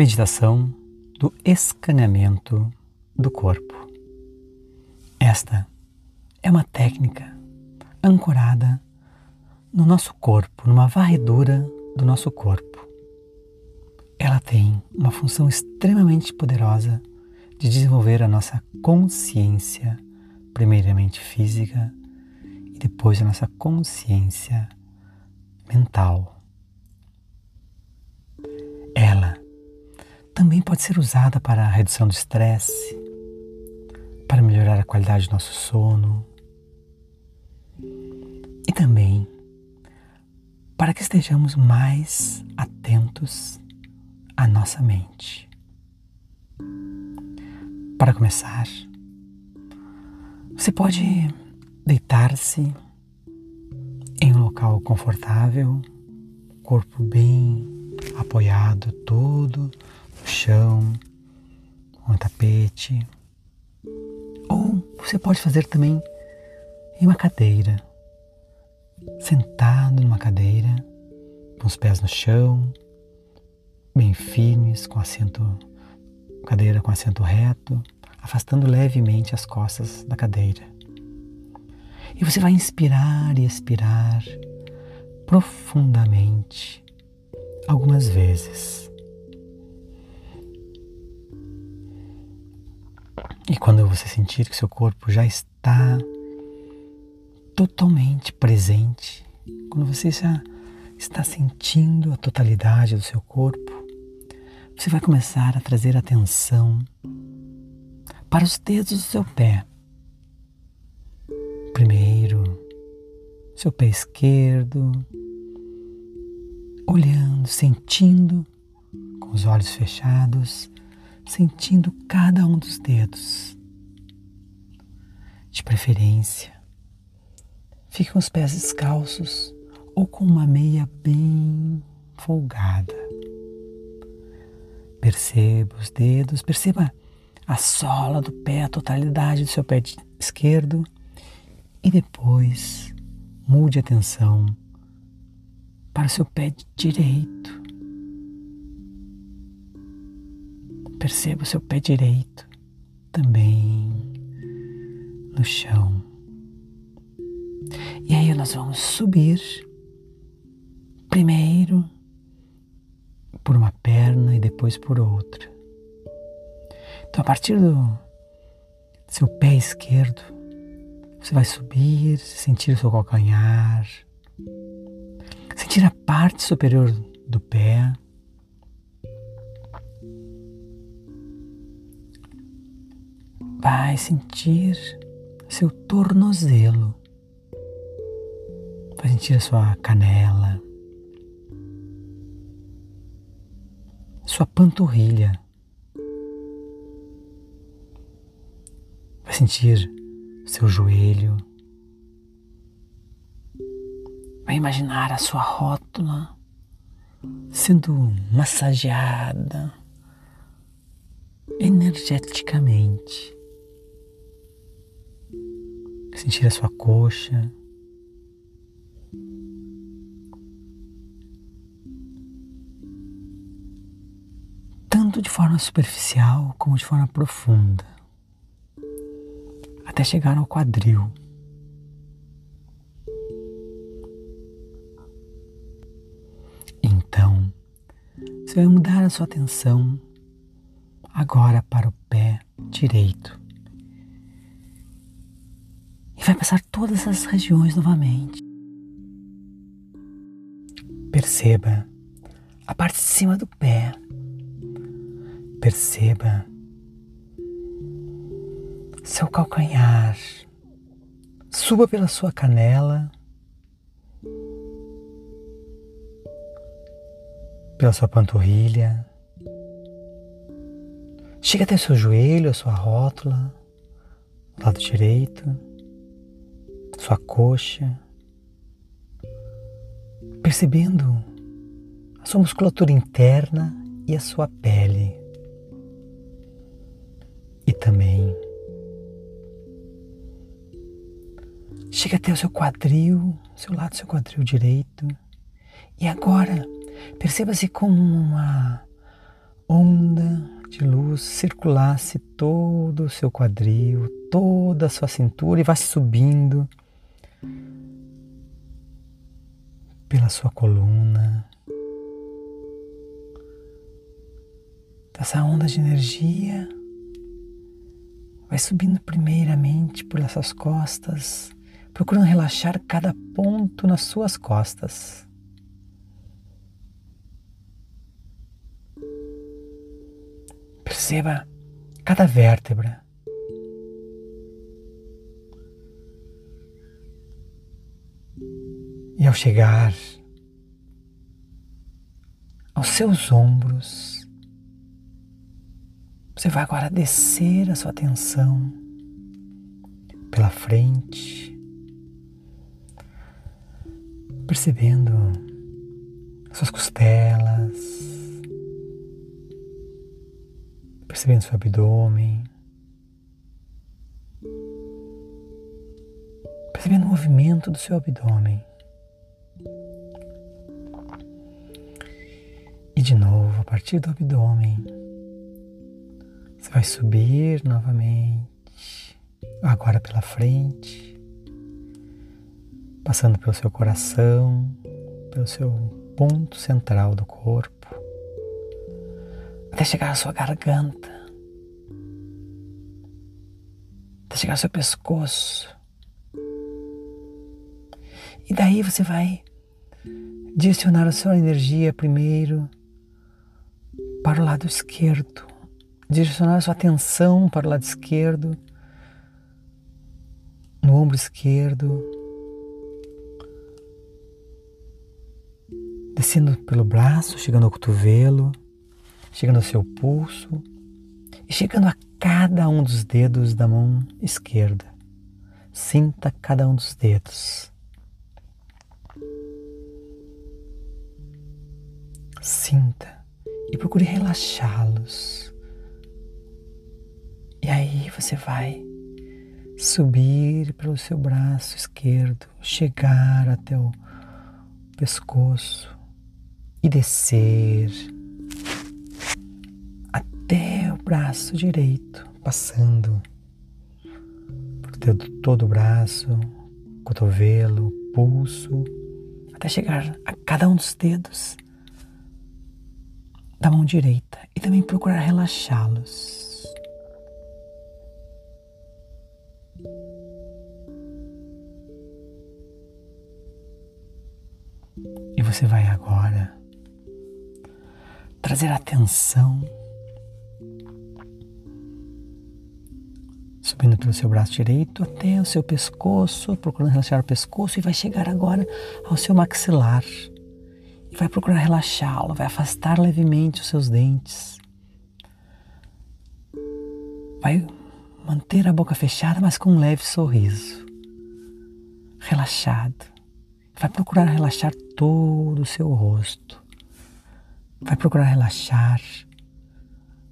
Meditação do escaneamento do corpo. Esta é uma técnica ancorada no nosso corpo, numa varredura do nosso corpo. Ela tem uma função extremamente poderosa de desenvolver a nossa consciência, primeiramente física e depois a nossa consciência mental. Ela também pode ser usada para a redução do estresse, para melhorar a qualidade do nosso sono e também para que estejamos mais atentos à nossa mente. Para começar, você pode deitar-se em um local confortável, corpo bem apoiado todo chão, um tapete. Ou você pode fazer também em uma cadeira, sentado numa cadeira, com os pés no chão, bem firmes, com assento cadeira com assento reto, afastando levemente as costas da cadeira. E você vai inspirar e expirar profundamente algumas vezes. E quando você sentir que seu corpo já está totalmente presente, quando você já está sentindo a totalidade do seu corpo, você vai começar a trazer atenção para os dedos do seu pé. Primeiro, seu pé esquerdo, olhando, sentindo, com os olhos fechados, sentindo cada um dos dedos. De preferência, fique com os pés descalços ou com uma meia bem folgada. Perceba os dedos, perceba a sola do pé, a totalidade do seu pé esquerdo e depois mude a atenção para o seu pé direito. Perceba o seu pé direito também no chão. E aí nós vamos subir primeiro por uma perna e depois por outra. Então, a partir do seu pé esquerdo, você vai subir, sentir o seu calcanhar, sentir a parte superior do pé. Vai sentir seu tornozelo. Vai sentir a sua canela. sua panturrilha. Vai sentir seu joelho. Vai imaginar a sua rótula sendo massageada energeticamente. Sentir a sua coxa. tanto de forma superficial como de forma profunda, até chegar ao quadril. Então, você vai mudar a sua atenção agora para o pé direito. Vai passar todas as regiões novamente. Perceba a parte de cima do pé Perceba seu calcanhar. Suba pela sua canela, pela sua panturrilha. Chega até seu joelho, a sua rótula, lado direito, sua coxa, percebendo a sua musculatura interna e a sua pele e também chega até o seu quadril, seu lado do seu quadril direito. E agora, perceba-se como uma, onda de luz circulasse todo o seu quadril, toda a sua cintura e vá subindo pela sua coluna. Essa onda de energia vai subindo primeiramente por essas costas, procurando relaxar cada ponto nas suas costas. Perceba cada vértebra. E ao chegar aos seus ombros, você vai agora descer a sua atenção pela frente, percebendo suas costelas, percebendo seu abdômen, percebendo o movimento do seu abdômen. E de novo, a partir do abdômen, você vai subir novamente, agora pela frente, passando pelo seu coração, pelo seu ponto central do corpo, até chegar à sua garganta, até chegar ao seu pescoço. E daí você vai direcionar a sua energia primeiro para o lado esquerdo, direcionar a sua atenção para o lado esquerdo, no ombro esquerdo, descendo pelo braço, chegando ao cotovelo, chegando ao seu pulso e chegando a cada um dos dedos da mão esquerda. Sinta cada um dos dedos. Sinta e procure relaxá-los. E aí você vai subir pelo seu braço esquerdo, chegar até o pescoço e descer até o braço direito, passando por todo o braço, cotovelo, pulso, até chegar a cada um dos dedos da mão direita e também procurar relaxá-los. E você vai agora trazer atenção subindo pelo seu braço direito até o seu pescoço, procurando relaxar o pescoço e vai chegar agora ao seu maxilar e vai procurar relaxá-lo, vai afastar levemente os seus dentes. Vai manter a boca fechada, mas com um leve sorriso. Relaxado. Vai procurar relaxar todo o seu rosto. Vai procurar relaxar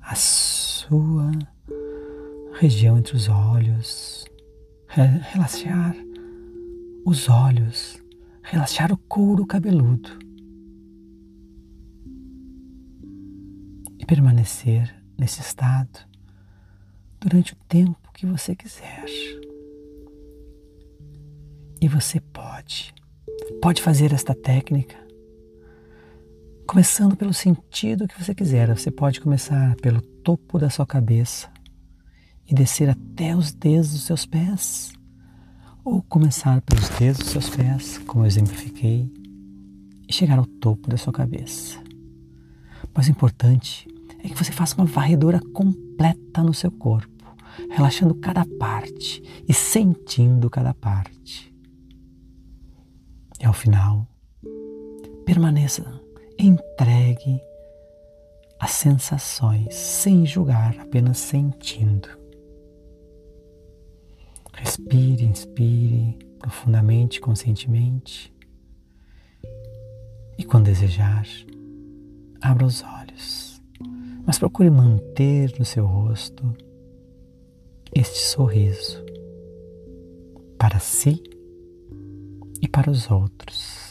a sua região entre os olhos. Relaxar os olhos. Relaxar o couro cabeludo permanecer nesse estado durante o tempo que você quiser. E você pode, pode fazer esta técnica começando pelo sentido que você quiser. Você pode começar pelo topo da sua cabeça e descer até os dedos dos seus pés, ou começar pelos dedos dos seus pés, como eu exemplifiquei, e chegar ao topo da sua cabeça. Mas o importante é que você faça uma varredura completa no seu corpo, relaxando cada parte e sentindo cada parte. E ao final, permaneça entregue às sensações, sem julgar, apenas sentindo. Respire, inspire profundamente, conscientemente. E quando desejar, abra os olhos mas procure manter no seu rosto este sorriso para si e para os outros.